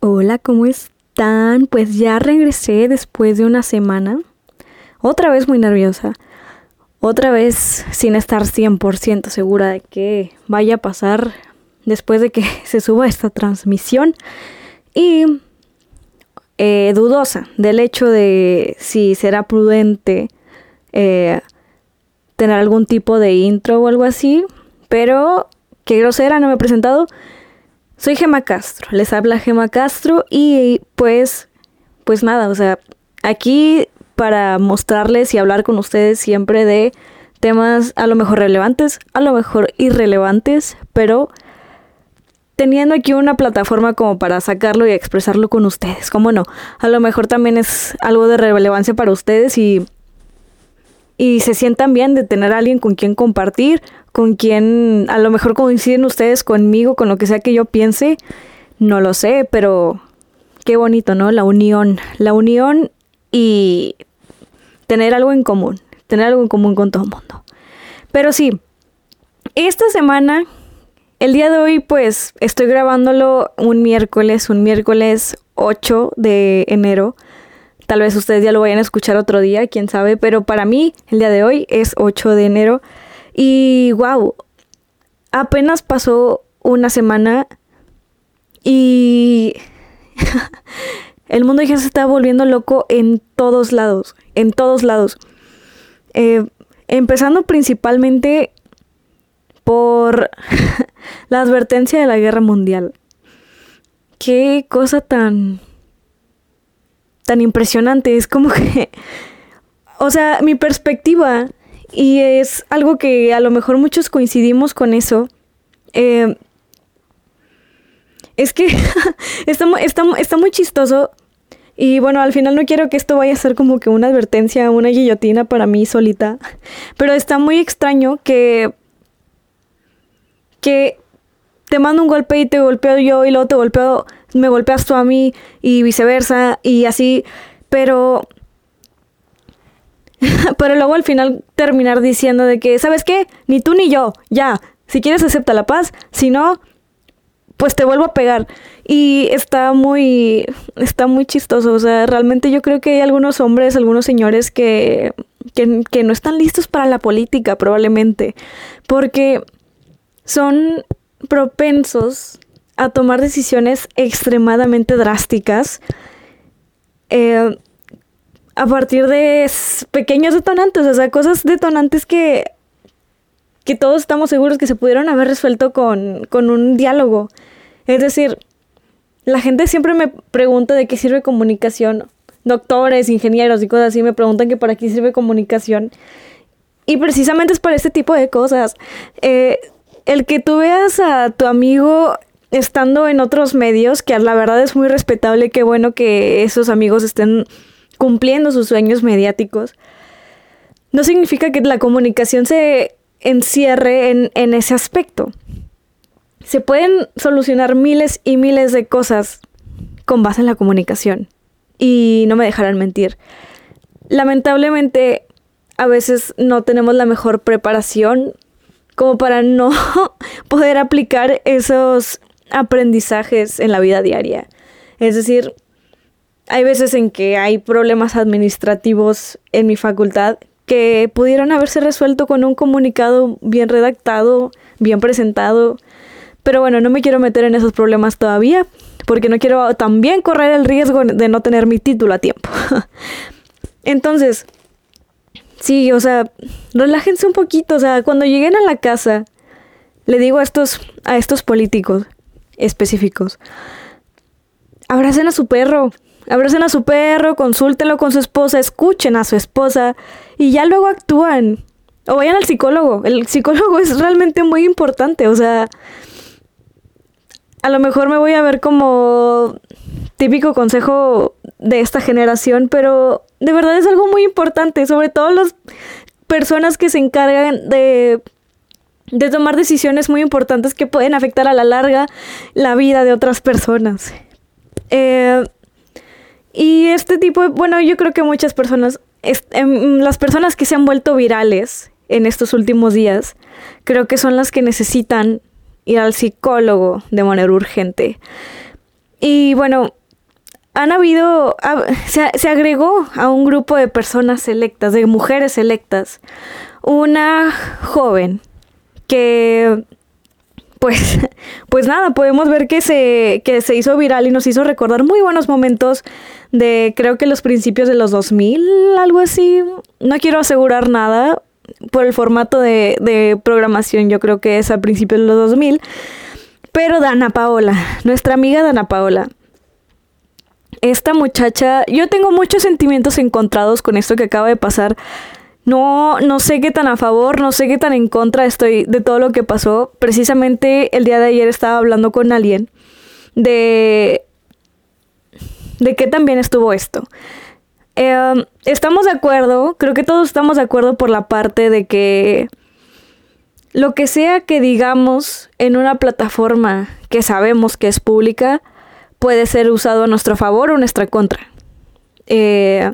Hola, ¿cómo están? Pues ya regresé después de una semana. Otra vez muy nerviosa. Otra vez sin estar 100% segura de que vaya a pasar después de que se suba esta transmisión. Y eh, dudosa del hecho de si será prudente eh, tener algún tipo de intro o algo así. Pero, qué grosera, no me he presentado. Soy Gema Castro, les habla Gema Castro y pues, pues nada, o sea, aquí para mostrarles y hablar con ustedes siempre de temas a lo mejor relevantes, a lo mejor irrelevantes, pero teniendo aquí una plataforma como para sacarlo y expresarlo con ustedes, ¿cómo no? A lo mejor también es algo de relevancia para ustedes y y se sientan bien de tener a alguien con quien compartir, con quien a lo mejor coinciden ustedes conmigo, con lo que sea que yo piense, no lo sé, pero qué bonito, ¿no? La unión, la unión y tener algo en común, tener algo en común con todo el mundo. Pero sí, esta semana, el día de hoy, pues estoy grabándolo un miércoles, un miércoles 8 de enero. Tal vez ustedes ya lo vayan a escuchar otro día, quién sabe, pero para mí el día de hoy es 8 de enero y wow, apenas pasó una semana y el mundo ya se está volviendo loco en todos lados, en todos lados. Eh, empezando principalmente por la advertencia de la guerra mundial. Qué cosa tan tan impresionante. Es como que, o sea, mi perspectiva, y es algo que a lo mejor muchos coincidimos con eso, eh, es que está, está, está muy chistoso. Y bueno, al final no quiero que esto vaya a ser como que una advertencia, una guillotina para mí solita. Pero está muy extraño que. que te mando un golpe y te golpeo yo y luego te golpeo me golpeas tú a mí y viceversa y así, pero... pero luego al final terminar diciendo de que, ¿sabes qué? Ni tú ni yo, ya, si quieres acepta la paz, si no, pues te vuelvo a pegar. Y está muy, está muy chistoso, o sea, realmente yo creo que hay algunos hombres, algunos señores que, que, que no están listos para la política probablemente, porque son propensos a tomar decisiones extremadamente drásticas eh, a partir de pequeños detonantes, o sea, cosas detonantes que, que todos estamos seguros que se pudieron haber resuelto con, con un diálogo. Es decir, la gente siempre me pregunta de qué sirve comunicación. Doctores, ingenieros y cosas así me preguntan que para qué sirve comunicación. Y precisamente es para este tipo de cosas. Eh, el que tú veas a tu amigo estando en otros medios, que la verdad es muy respetable, qué bueno que esos amigos estén cumpliendo sus sueños mediáticos, no significa que la comunicación se encierre en, en ese aspecto. Se pueden solucionar miles y miles de cosas con base en la comunicación. Y no me dejarán mentir. Lamentablemente, a veces no tenemos la mejor preparación como para no poder aplicar esos aprendizajes en la vida diaria. Es decir, hay veces en que hay problemas administrativos en mi facultad que pudieron haberse resuelto con un comunicado bien redactado, bien presentado. Pero bueno, no me quiero meter en esos problemas todavía, porque no quiero también correr el riesgo de no tener mi título a tiempo. Entonces, sí, o sea, relájense un poquito. O sea, cuando lleguen a la casa, le digo a estos, a estos políticos, específicos. Abracen a su perro, abracen a su perro, consúltenlo con su esposa, escuchen a su esposa y ya luego actúan. O vayan al psicólogo. El psicólogo es realmente muy importante. O sea, a lo mejor me voy a ver como típico consejo de esta generación, pero de verdad es algo muy importante, sobre todo las personas que se encargan de de tomar decisiones muy importantes que pueden afectar a la larga la vida de otras personas. Eh, y este tipo, de, bueno, yo creo que muchas personas, em, las personas que se han vuelto virales en estos últimos días, creo que son las que necesitan ir al psicólogo de manera urgente. Y bueno, han habido, se, se, agregó a un grupo de personas selectas, de mujeres selectas, una joven que, pues, pues nada, podemos ver que se, que se hizo viral y nos hizo recordar muy buenos momentos de, creo que los principios de los 2000, algo así. No quiero asegurar nada por el formato de, de programación, yo creo que es a principios de los 2000. Pero Dana Paola, nuestra amiga Dana Paola, esta muchacha, yo tengo muchos sentimientos encontrados con esto que acaba de pasar. No, no sé qué tan a favor, no sé qué tan en contra estoy de todo lo que pasó. Precisamente el día de ayer estaba hablando con alguien de, de qué también estuvo esto. Em, estamos de acuerdo, creo que todos estamos de acuerdo por la parte de que lo que sea que digamos en una plataforma que sabemos que es pública, puede ser usado a nuestro favor o nuestra contra. Eh,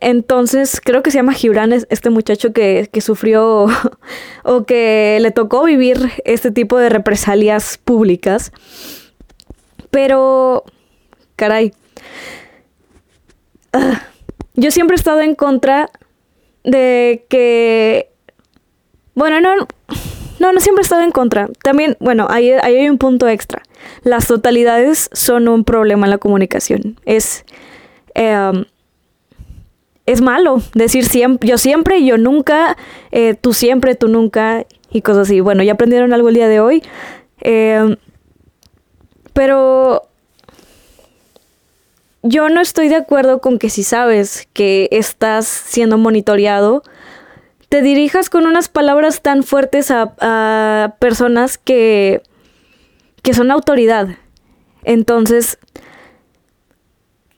entonces, creo que se llama Gibran, este muchacho que, sufrió o que le tocó vivir este tipo de represalias públicas. Pero, caray, ah, yo siempre he estado en contra de que, bueno, no, no, no siempre he estado en contra. También, bueno, ahí, hay un punto extra. Las totalidades son un problema en la comunicación. Es, em, es malo decir siempre, yo siempre, yo nunca, eh, tú siempre, tú nunca y cosas así. Bueno, ya aprendieron algo el día de hoy. Em, pero yo no estoy de acuerdo con que si sabes que estás siendo monitoreado, te dirijas con unas palabras tan fuertes a, personas que, que son autoridad. Entonces,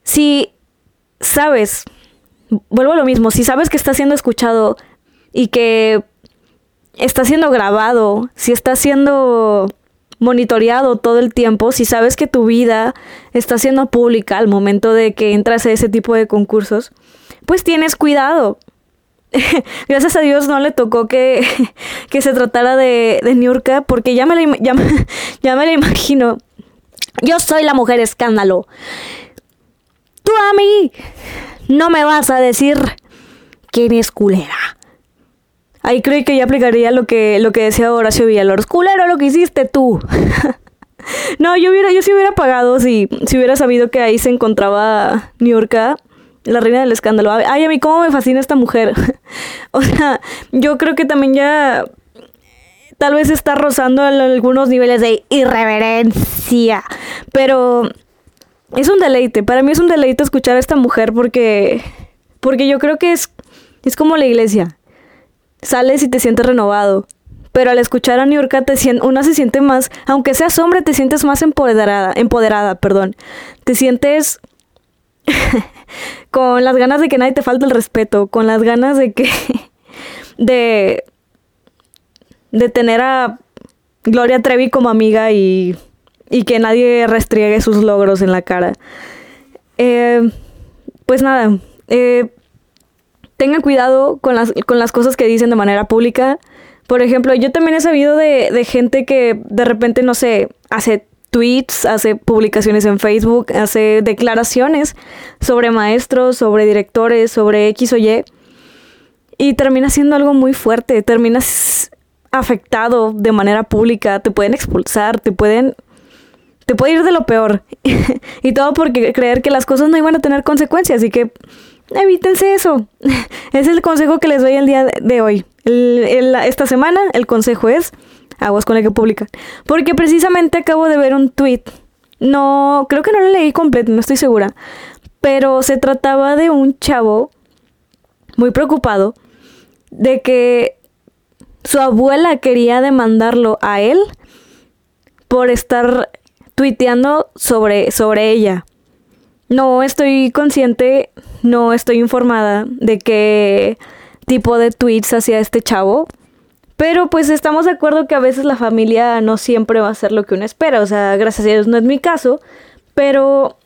si sabes, vuelvo a lo mismo, si sabes que está siendo escuchado y que está siendo grabado, si está siendo monitoreado todo el tiempo, si sabes que tu vida está siendo pública al momento de que entras a ese tipo de concursos, pues tienes cuidado. gracias a Dios no le tocó que, se tratara de, de Niurka, porque ya me, la, ya, ya me la imagino. Yo soy la mujer escándalo. Tú a mí no me vas a decir quién es culera. Ahí creo que ya aplicaría lo que, lo que decía Horacio Villalobos. Culero lo que hiciste tú. no, yo hubiera, yo sí hubiera pagado si, si hubiera sabido que ahí se encontraba Niurka la reina del escándalo. Ay, a mí cómo me fascina esta mujer. o sea, yo creo que también ya tal vez está rozando algunos niveles de irreverencia, pero es un deleite. Para mí es un deleite escuchar a esta mujer porque porque yo creo que es es como la iglesia. Sales y te sientes renovado. Pero al escuchar a New York, te una se siente más, aunque seas hombre, te sientes más empoderada, empoderada, perdón. Te sientes con las ganas de que nadie te falte el respeto, con las ganas de que, de, de tener a Gloria Trevi como amiga y, y que nadie restriegue sus logros en la cara. Eh, pues nada, eh, tengan cuidado con las, con las cosas que dicen de manera pública. Por ejemplo, yo también he sabido de, de gente que de repente, no sé, hace tweets, hace publicaciones en Facebook, hace declaraciones sobre maestros, sobre directores, sobre X o Y. Y termina siendo algo muy fuerte, terminas afectado de manera pública, te pueden expulsar, te pueden te puede ir de lo peor. y todo porque creer que las cosas no iban a tener consecuencias. Así que evítense eso. es el consejo que les doy el día de hoy. esta semana el consejo es aguas con el que publican. Porque precisamente acabo de ver un tweet. No, creo que no lo leí completo, no estoy segura. Pero se trataba de un chavo muy preocupado de que su abuela quería demandarlo a él por estar tuiteando sobre, sobre ella. No estoy consciente, no estoy informada de qué tipo de tweets hacía este chavo, pero pues estamos de acuerdo que a veces la familia no siempre va a ser lo que uno espera. O sea, gracias a Dios no es mi caso. Pero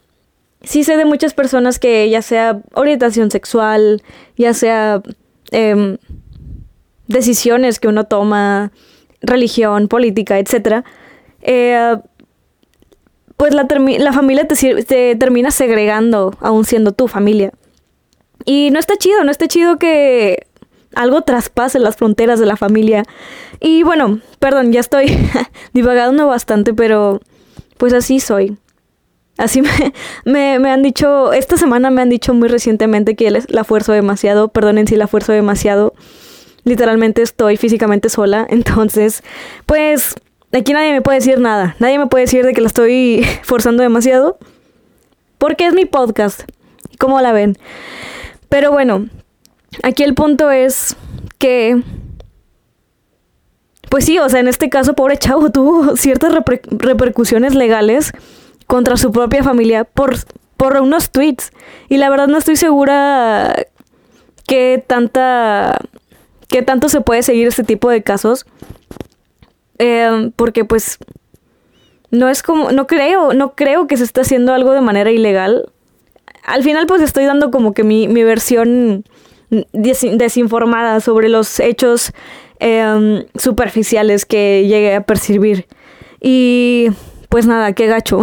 sí sé de muchas personas que ya sea orientación sexual, ya sea em, decisiones que uno toma, religión, política, etc. Eh, pues la, la familia te, te termina segregando, aún siendo tu familia. Y no está chido, no está chido que algo traspase las fronteras de la familia. Y bueno, perdón, ya estoy divagando bastante, pero pues así soy. Así me, me, han dicho, esta semana me han dicho muy recientemente que la fuerzo demasiado, perdonen si la fuerzo demasiado. Literalmente estoy físicamente sola, entonces, pues aquí nadie me puede decir nada. Nadie me puede decir de que la estoy forzando demasiado. Porque es mi podcast. ¿Cómo la ven? Pero bueno, aquí el punto es que... Pues sí, o sea, en este caso, pobre chavo tuvo ciertas repercusiones legales contra su propia familia por, por unos tweets. Y la verdad no estoy segura que tanta. que tanto se puede seguir este tipo de casos. Eh, porque pues. No es como. No creo. No creo que se esté haciendo algo de manera ilegal. Al final, pues estoy dando como que mi, mi versión desinformada sobre los hechos em, superficiales que llegué a percibir. Y pues nada, qué gacho.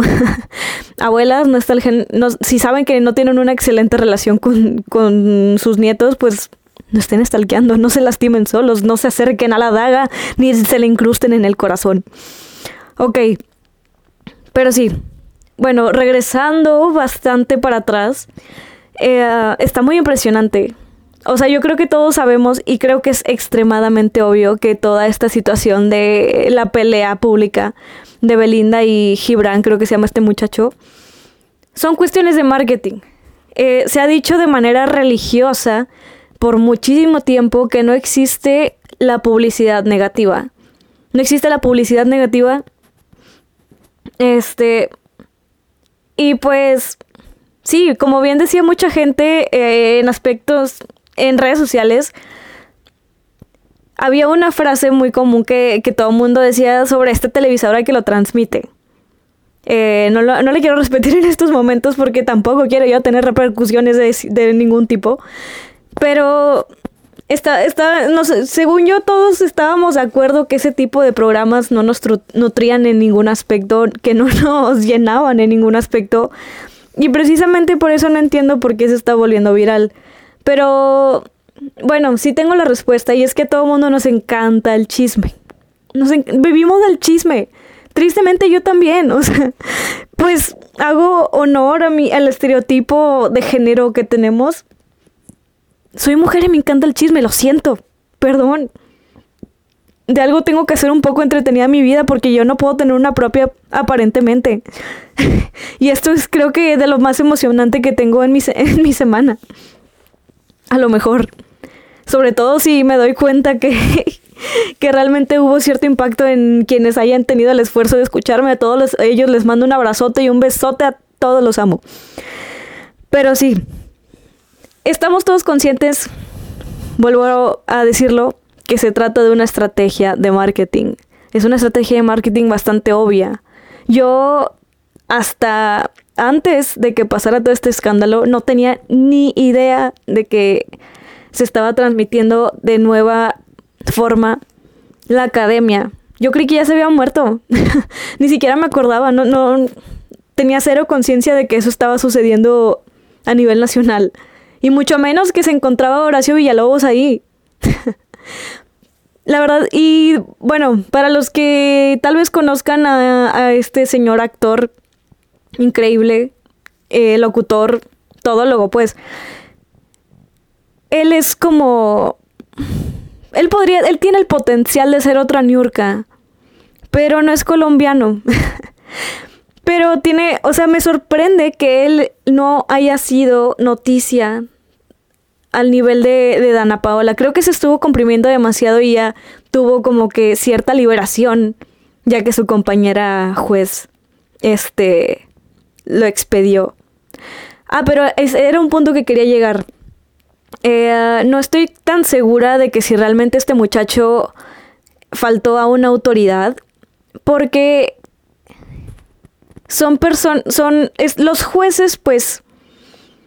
Abuelas, no está el gen no, si saben que no tienen una excelente relación con, con sus nietos, pues no estén estalqueando, no se lastimen solos, no se acerquen a la daga, ni se le incrusten en el corazón. Ok, pero sí, bueno, regresando bastante para atrás, eh, está muy impresionante. O sea, yo creo que todos sabemos y creo que es extremadamente obvio que toda esta situación de la pelea pública de Belinda y Gibran, creo que se llama este muchacho, son cuestiones de marketing. Eh, se ha dicho de manera religiosa por muchísimo tiempo que no existe la publicidad negativa. No existe la publicidad negativa. Este. Y pues. Sí, como bien decía mucha gente eh, en aspectos. en redes sociales había una frase muy común que, todo el mundo decía sobre esta televisora que lo transmite. Eh, no, lo, no, le quiero repetir en estos momentos porque tampoco quiero yo tener repercusiones de, ningún tipo. Pero está, está, no sé, según yo todos estábamos de acuerdo que ese tipo de programas no nos nutrían en ningún aspecto, que no nos llenaban en ningún aspecto. Y precisamente por eso no entiendo por qué se está volviendo viral. Pero bueno, sí tengo la respuesta y es que a todo mundo nos encanta el chisme. Nos vivimos del chisme. Tristemente yo también, o sea, pues hago honor a mi al estereotipo de género que tenemos. Soy mujer y me encanta el chisme, lo siento. Perdón. De algo tengo que hacer un poco entretenida mi vida porque yo no puedo tener una propia aparentemente. y esto es creo que de lo más emocionante que tengo en mi, en mi semana. A lo mejor. Sobre todo si me doy cuenta que, que realmente hubo cierto impacto en quienes hayan tenido el esfuerzo de escucharme. A todos ellos les mando un abrazote y un besote. A todos los amo. Pero sí, estamos todos conscientes, vuelvo a decirlo, que se trata de una estrategia de marketing. Es una estrategia de marketing bastante obvia. Yo hasta antes de que pasara todo este escándalo no tenía ni idea de que se estaba transmitiendo de nueva forma la academia. Yo creí que ya se había muerto. Ni siquiera me acordaba, no, no tenía cero conciencia de que eso estaba sucediendo a nivel nacional. Y mucho menos que se encontraba Horacio Villalobos ahí. La verdad, y bueno, para los que tal vez conozcan a, este señor actor increíble, eh, locutor, todólogo, pues, él es como... Él podría, él tiene el potencial de ser otra Niurka, pero no es colombiano. pero tiene, o sea, me sorprende que él no haya sido noticia al nivel de, de Dana Paola. Creo que se estuvo comprimiendo demasiado y ya tuvo como que cierta liberación, ya que su compañera juez, este, lo expedió. Ah, pero era un punto que quería llegar. Eh, no estoy tan segura de que si realmente este muchacho faltó a una autoridad, porque son personas, son, los jueces pues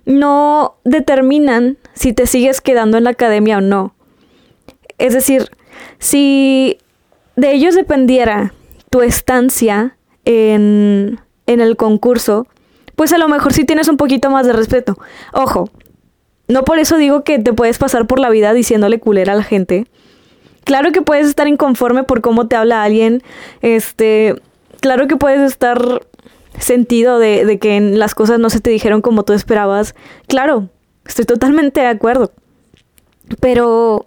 no determinan si te sigues quedando en la academia o no. Es decir, si de ellos dependiera tu estancia en, en el concurso, pues a lo mejor sí tienes un poquito más de respeto. Ojo, no por eso digo que te puedes pasar por la vida diciéndole culera a la gente. Claro que puedes estar inconforme por cómo te habla alguien. Este, claro que puedes estar sentido de, de que las cosas no se te dijeron como tú esperabas. Claro, estoy totalmente de acuerdo. Pero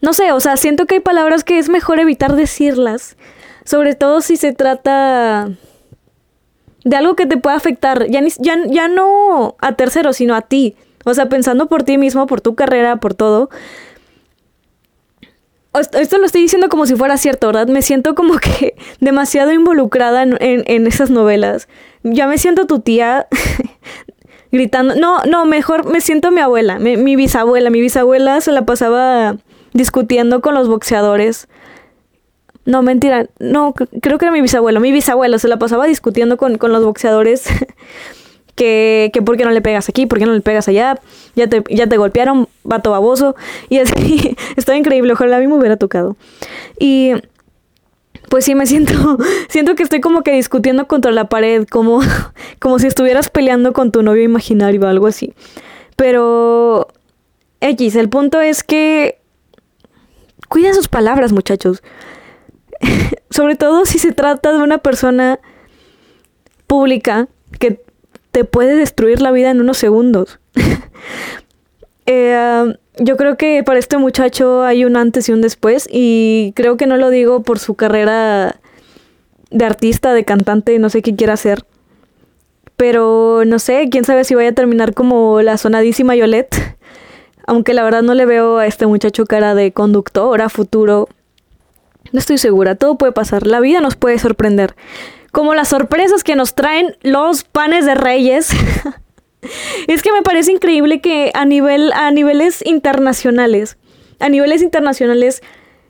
no sé, o sea, siento que hay palabras que es mejor evitar decirlas. Sobre todo si se trata de algo que te pueda afectar. Ya, ya, ya no a terceros, sino a ti. O sea, pensando por ti mismo, por tu carrera, por todo. Esto lo estoy diciendo como si fuera cierto, ¿verdad? Me siento como que demasiado involucrada en, en esas novelas. Ya me siento tu tía gritando. No, no, mejor me siento mi abuela, mi, bisabuela. Mi bisabuela se la pasaba discutiendo con los boxeadores. No, mentira. No, creo que era mi bisabuelo. Mi bisabuelo se la pasaba discutiendo con, los boxeadores. que, que por qué no le pegas aquí, por qué no le pegas allá. Ya te, ya te golpearon, vato baboso. Y así. Está increíble. Ojalá a mí me hubiera tocado. Y pues sí me siento, siento que estoy como que discutiendo contra la pared, como, como si estuvieras peleando con tu novio imaginario o algo así. Pero X, el punto es que cuida sus palabras, muchachos. Sobre todo si se trata de una persona pública te puede destruir la vida en unos segundos. eh, yo creo que para este muchacho hay un antes y un después y creo que no lo digo por su carrera de artista, de cantante, no sé qué quiera hacer. Pero no sé, quién sabe si vaya a terminar como la sonadísima Yolette. Aunque la verdad no le veo a este muchacho cara de conductor a futuro. No estoy segura, todo puede pasar. La vida nos puede sorprender. Como las sorpresas que nos traen los panes de reyes. es que me parece increíble que a, nivel, a niveles internacionales, a niveles internacionales,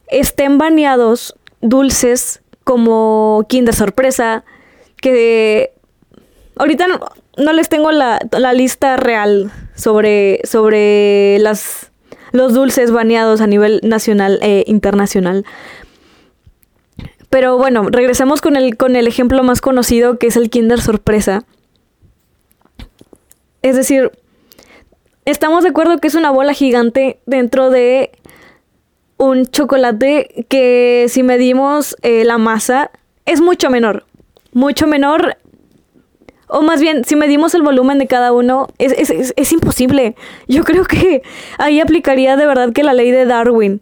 estén baneados dulces como Kinder Sorpresa, que ahorita no, les tengo la, lista real sobre, sobre las, los dulces baneados a nivel nacional e internacional. Pero bueno, regresamos con el, con el ejemplo más conocido que es el Kinder Sorpresa. Es decir, estamos de acuerdo que es una bola gigante dentro de un chocolate que si medimos eh, la masa es mucho menor. Mucho menor. O más bien, si medimos el volumen de cada uno, es, es imposible. Yo creo que ahí aplicaría de verdad que la ley de Darwin.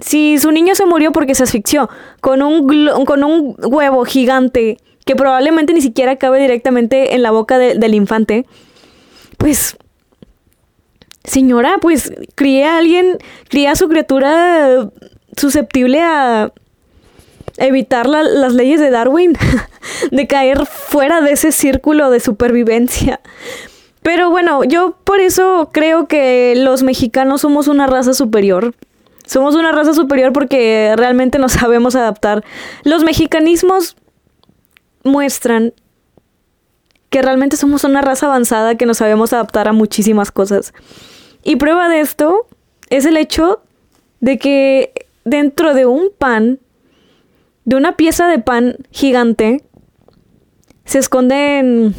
Si su niño se murió porque se asfixió con un, con un huevo gigante que probablemente ni siquiera cabe directamente en la boca del infante, pues, señora, pues cría a alguien, cría a su criatura susceptible a evitar las leyes de Darwin, de caer fuera de ese círculo de supervivencia. Pero bueno, yo por eso creo que los mexicanos somos una raza superior. Somos una raza superior porque realmente nos sabemos adaptar. Los mexicanismos muestran que realmente somos una raza avanzada que nos sabemos adaptar a muchísimas cosas. Y prueba de esto es el hecho de que dentro de un pan, de una pieza de pan gigante, se esconden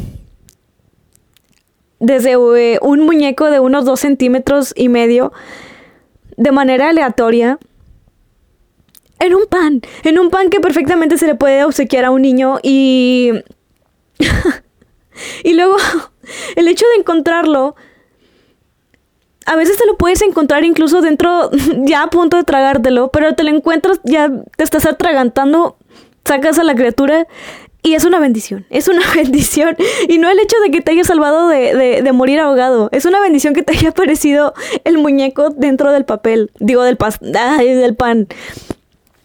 desde eh, un muñeco de unos dos centímetros y medio de manera aleatoria en un pan, en un pan que perfectamente se le puede obsequiar a un niño y Y luego, el hecho de encontrarlo, a veces te lo puedes encontrar incluso dentro, ya a punto de tragártelo, pero te lo encuentras, ya te estás atragantando, sacas a la criatura y es una bendición, es una bendición. Y no el hecho de que te haya salvado de, de, morir ahogado, es una bendición que te haya aparecido el muñeco dentro del papel, digo, del, pas del pan.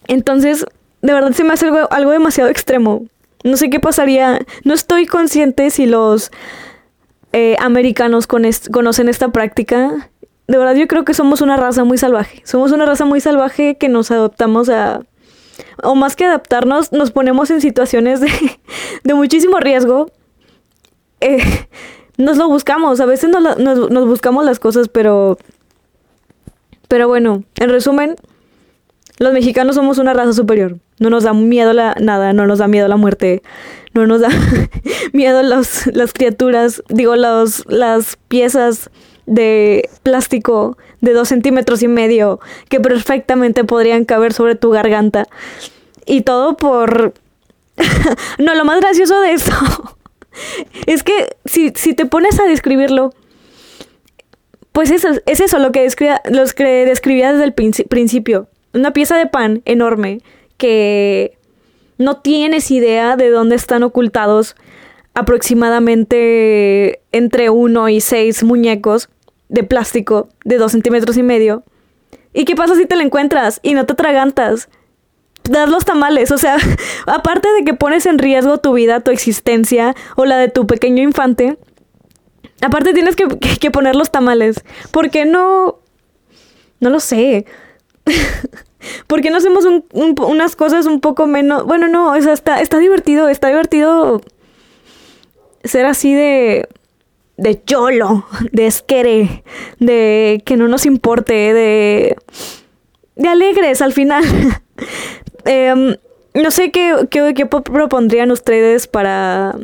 Entonces, de verdad se me hace algo, algo demasiado extremo. No sé qué pasaría. No estoy consciente si los eh, americanos conocen esta práctica. De verdad, yo creo que somos una raza muy salvaje. Somos una raza muy salvaje que nos adaptamos a. O más que adaptarnos, nos ponemos en situaciones de, de muchísimo riesgo. Eh, nos lo buscamos. A veces nos, nos, buscamos las cosas, pero. Pero bueno, en resumen, los mexicanos somos una raza superior. No nos da miedo la nada, no nos da miedo la muerte, no nos da miedo los, las criaturas, digo, las piezas de plástico de dos centímetros y medio que perfectamente podrían caber sobre tu garganta. Y todo por... no, lo más gracioso de eso es que si, si te pones a describirlo, pues eso, es eso lo que, describía, que describía desde el principio. Una pieza de pan enorme que no tienes idea de dónde están ocultados aproximadamente entre uno y seis muñecos de plástico de dos centímetros y medio. ¿Y qué pasa si te la encuentras y no te atragantas? Das los tamales, o sea, aparte de que pones en riesgo tu vida, tu existencia o la de tu pequeño infante, aparte tienes que, poner los tamales. ¿Por qué no? No lo sé. ¿Por qué no hacemos unas cosas un poco menos? Bueno, no, o sea, está, está divertido, está divertido ser así de de cholo, de esquere, de que no nos importe, de, de alegres al final. Em, no sé qué, qué, propondrían ustedes para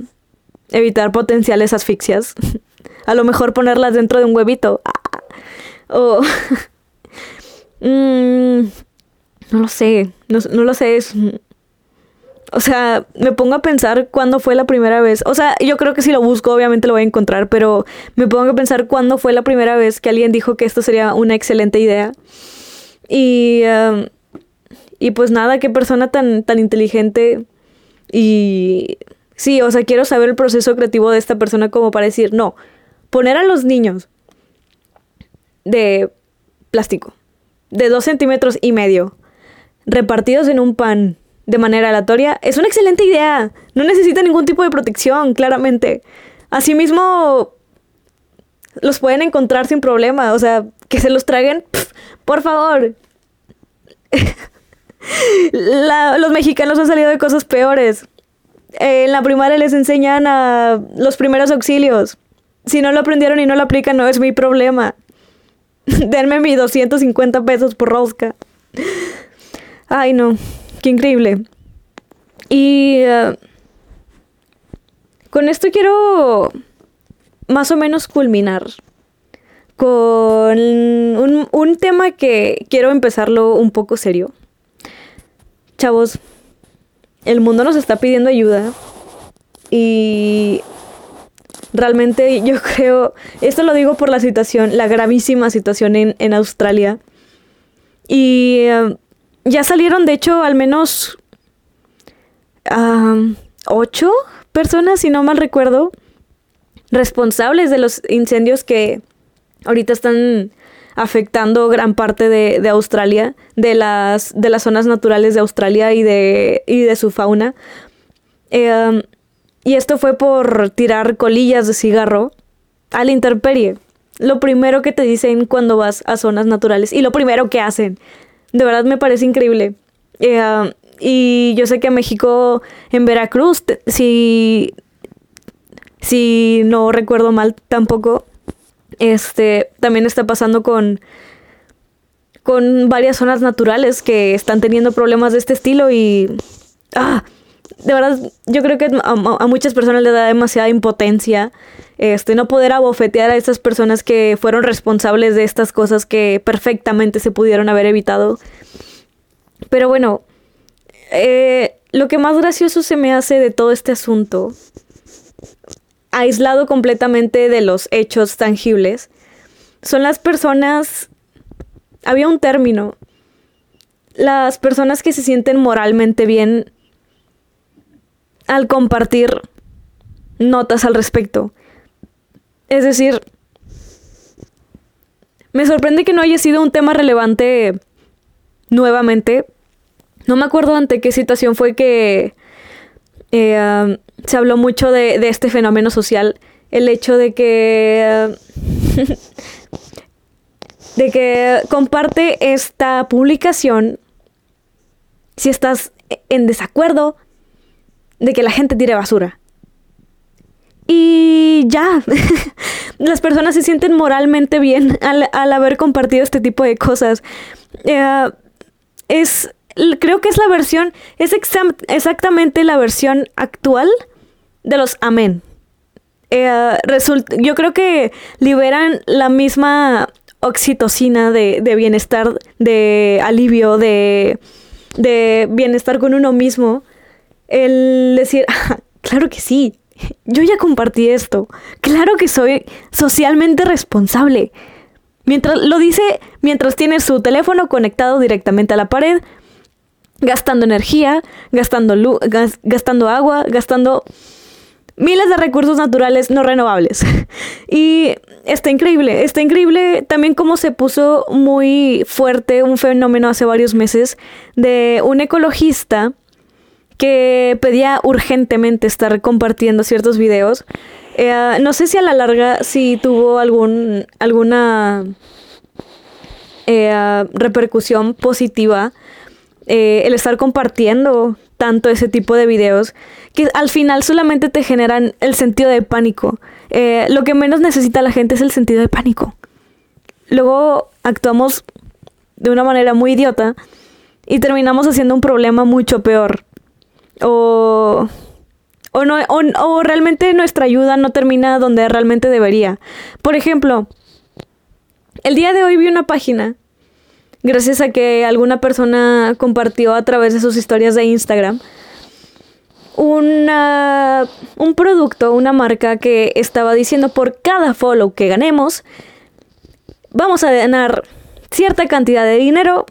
evitar potenciales asfixias. A lo mejor ponerlas dentro de un huevito. O... Mm, no lo sé, no, no lo sé. Es, o sea, me pongo a pensar cuándo fue la primera vez. O sea, yo creo que si lo busco, obviamente lo voy a encontrar, pero me pongo a pensar cuándo fue la primera vez que alguien dijo que esto sería una excelente idea. Y, um, y pues nada, qué persona tan, tan inteligente. Y sí, o sea, quiero saber el proceso creativo de esta persona como para decir, no, poner a los niños de plástico, de dos centímetros y medio, repartidos en un pan de manera aleatoria, es una excelente idea. No necesita ningún tipo de protección, claramente. Asimismo, los pueden encontrar sin problema. O sea, que se los traguen, por favor. los mexicanos han salido de cosas peores. en la primaria les enseñan a los primeros auxilios. Si no lo aprendieron y no lo aplican, no es mi problema. Denme mis 250 pesos por rosca. Ay, no. Qué increíble. Y eh, con esto quiero más o menos culminar con un, tema que quiero empezarlo un poco serio. Chavos, el mundo nos está pidiendo ayuda y realmente yo creo, esto lo digo por la situación, la gravísima situación en, en Australia. Y eh, ya salieron, de hecho, al menos ocho personas, si no mal recuerdo, responsables de los incendios que ahorita están afectando gran parte de, Australia, de las, de las zonas naturales de Australia y de, y de su fauna. Em, y esto fue por tirar colillas de cigarro a la intemperie. Lo primero que te dicen cuando vas a zonas naturales y lo primero que hacen de verdad me parece increíble. Eh, y yo sé que México, en Veracruz, si, si no recuerdo mal tampoco, este, también está pasando con, con varias zonas naturales que están teniendo problemas de este estilo y... Ah, de verdad, yo creo que a, muchas personas le da demasiada impotencia este, no poder abofetear a estas personas que fueron responsables de estas cosas que perfectamente se pudieron haber evitado. Pero bueno, eh, lo que más gracioso se me hace de todo este asunto, aislado completamente de los hechos tangibles, son las personas, había un término, las personas que se sienten moralmente bien al compartir notas al respecto. Es decir, me sorprende que no haya sido un tema relevante nuevamente. No me acuerdo ante qué situación fue que eh, se habló mucho de, este fenómeno social. El hecho de que... de que comparte esta publicación si estás en desacuerdo de que la gente tire basura. Y ya, las personas se sienten moralmente bien al, haber compartido este tipo de cosas. Eh, es, creo que es la versión, es exactamente la versión actual de los amén. Eh, yo creo que liberan la misma oxitocina de, bienestar, de alivio, de, de bienestar con uno mismo. El decir, ah, claro que sí, yo ya compartí esto. Claro que soy socialmente responsable. Mientras lo dice mientras tiene su teléfono conectado directamente a la pared, gastando energía, gastando luz, gastando agua, gastando miles de recursos naturales no renovables. y está increíble, está increíble también cómo se puso muy fuerte un fenómeno hace varios meses de un ecologista que pedía urgentemente estar compartiendo ciertos videos. Eh, no sé si a la larga si tuvo algún, alguna eh, repercusión positiva eh, el estar compartiendo tanto ese tipo de videos que al final solamente te generan el sentido de pánico. lo que menos necesita la gente es el sentido de pánico. Luego actuamos de una manera muy idiota y terminamos haciendo un problema mucho peor o, o, no, o, realmente nuestra ayuda no termina donde realmente debería. Por ejemplo, el día de hoy vi una página, gracias a que alguna persona compartió a través de sus historias de Instagram, una, un producto, una marca que estaba diciendo por cada follow que ganemos, vamos a ganar cierta cantidad de dinero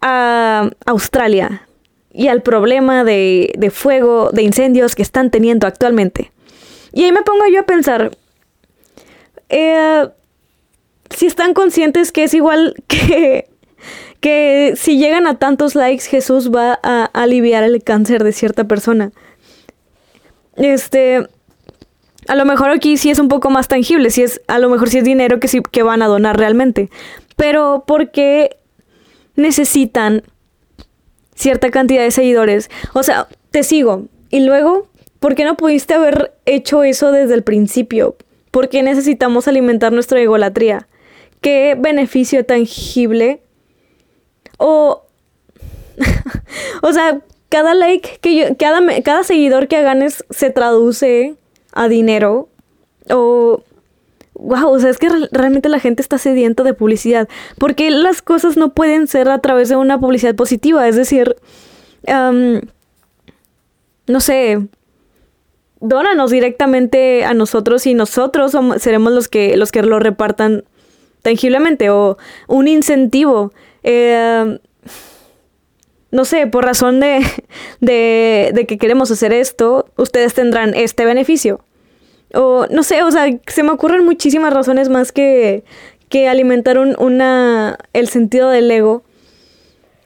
a Australia y al problema de, fuego, de incendios que están teniendo actualmente. Y ahí me pongo yo a pensar, eh, si están conscientes que es igual que, que si llegan a tantos likes, Jesús va a aliviar el cáncer de cierta persona. Este, a lo mejor aquí sí es un poco más tangible, si es, a lo mejor sí es dinero que, sí, que van a donar realmente. Pero ¿por qué necesitan cierta cantidad de seguidores. O sea, te sigo. Y luego, ¿por qué no pudiste haber hecho eso desde el principio? ¿Por qué necesitamos alimentar nuestra egolatría? ¿Qué beneficio tangible? O. o sea, cada like que yo. Cada, cada seguidor que ganes se traduce a dinero. O wow, o sea, es que realmente la gente está sedienta de publicidad. Porque las cosas no pueden ser a través de una publicidad positiva. Es decir, no sé, dónanos directamente a nosotros y nosotros seremos los que, los que lo repartan tangiblemente o un incentivo. Em, no sé, por razón de, de que queremos hacer esto, ustedes tendrán este beneficio. O no sé, o sea, se me ocurren muchísimas razones más que, que alimentar un, una, el sentido del ego.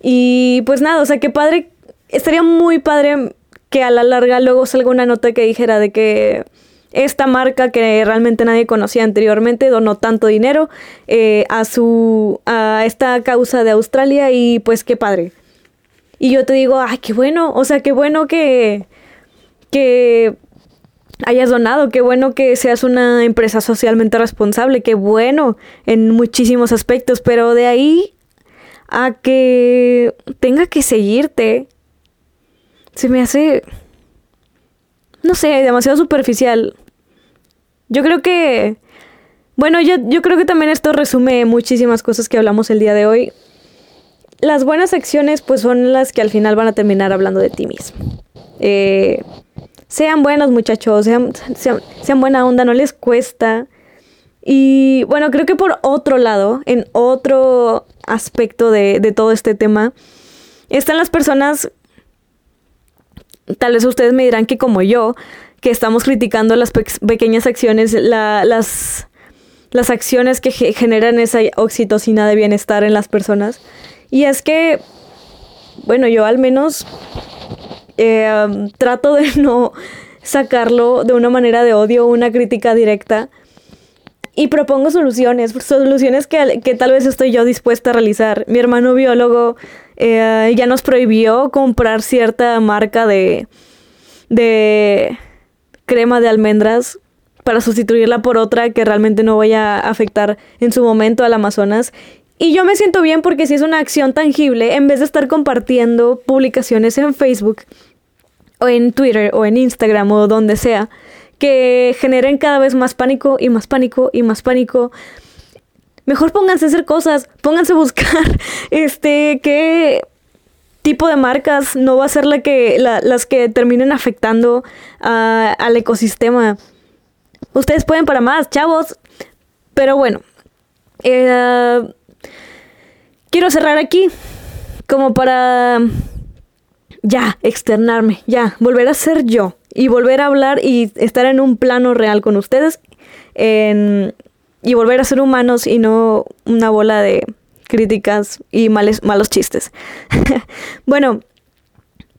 Y pues nada, o sea, que padre, estaría muy padre que a la larga luego salga una nota que dijera de que esta marca que realmente nadie conocía anteriormente donó tanto dinero eh, a su a esta causa de Australia y pues qué padre. Y yo te digo, ay, qué bueno, o sea, qué bueno que que hayas donado, qué bueno que seas una empresa socialmente responsable, qué bueno en muchísimos aspectos, pero de ahí a que tenga que seguirte, se me hace, no sé, demasiado superficial. Yo creo que, bueno, yo, yo creo que también esto resume muchísimas cosas que hablamos el día de hoy. Las buenas acciones pues son las que al final van a terminar hablando de ti mismo. Eh, sean buenos muchachos, sean, sean, buena onda, no les cuesta. Y bueno, creo que por otro lado, en otro aspecto de, todo este tema, están las personas, tal vez ustedes me dirán que como yo, que estamos criticando las pequeñas acciones, las, las acciones que generan esa oxitocina de bienestar en las personas. Y es que, bueno, yo al menos eh, trato de no sacarlo de una manera de odio o una crítica directa. Y propongo soluciones, soluciones que, que, tal vez estoy yo dispuesta a realizar. Mi hermano biólogo eh, ya nos prohibió comprar cierta marca de, de crema de almendras para sustituirla por otra que realmente no vaya a afectar en su momento al Amazonas. Y yo me siento bien porque si es una acción tangible, en vez de estar compartiendo publicaciones en Facebook o en Twitter o en Instagram o donde sea, que generen cada vez más pánico y más pánico y más pánico. Mejor pónganse a hacer cosas, pónganse a buscar este qué tipo de marcas no va a ser la que, las que terminen afectando al ecosistema. Ustedes pueden para más, chavos. Pero bueno, eh, quiero cerrar aquí como para ya externarme, ya volver a ser yo y volver a hablar y estar en un plano real con ustedes y volver a ser humanos y no una bola de críticas y males, malos chistes. bueno,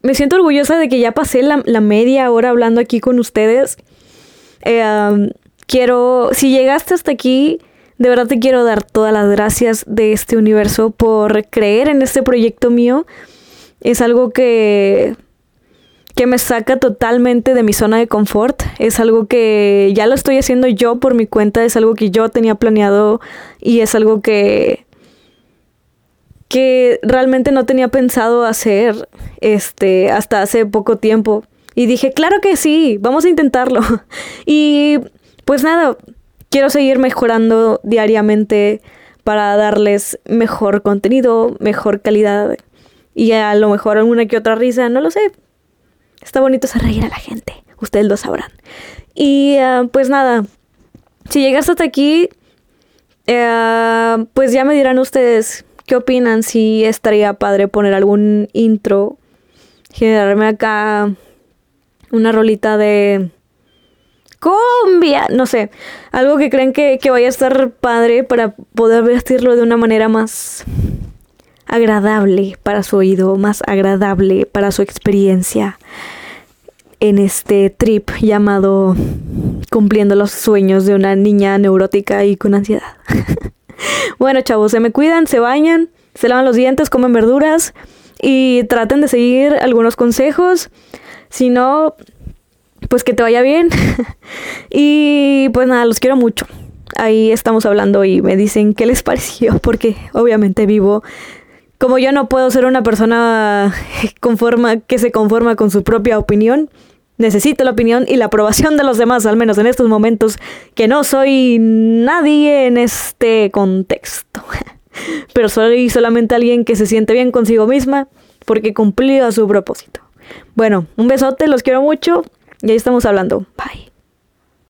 me siento orgullosa de que ya pasé la, media hora hablando aquí con ustedes. Eh, quiero, si llegaste hasta aquí, de verdad te quiero dar todas las gracias de este universo por creer en este proyecto mío. Es algo que que me saca totalmente de mi zona de confort. Es algo que ya lo estoy haciendo yo por mi cuenta, es algo que yo tenía planeado y es algo que que realmente no tenía pensado hacer este hasta hace poco tiempo. Y dije, claro que sí, vamos a intentarlo. Y pues nada, quiero seguir mejorando diariamente para darles mejor contenido, mejor calidad y a lo mejor alguna que otra risa, no lo sé. Está bonito hacer reír a la gente, ustedes lo sabrán. Y ah, pues nada, si llegaste hasta aquí, eh, pues ya me dirán ustedes ¿Qué opinan si estaría padre poner algún intro? Generarme acá una rolita de cumbia, no sé, algo que creen que, que, vaya a estar padre para poder vestirlo de una manera más agradable para su oído, más agradable para su experiencia en este trip llamado cumpliendo los sueños de una niña neurótica y con ansiedad. bueno, chavos, se me cuidan, se bañan, se lavan los dientes, comen verduras y traten de seguir algunos consejos. Si no, pues que te vaya bien. y pues nada, los quiero mucho. Ahí estamos hablando y me dicen qué les pareció, porque obviamente vivo. Como yo no puedo ser una persona conforma, que se conforma con su propia opinión, necesito la opinión y la aprobación de los demás, al menos en estos momentos, que no soy nadie en este contexto. Pero soy solamente alguien que se siente bien consigo misma porque cumplió su propósito. Bueno, un besote, los quiero mucho y ahí estamos hablando. Bye.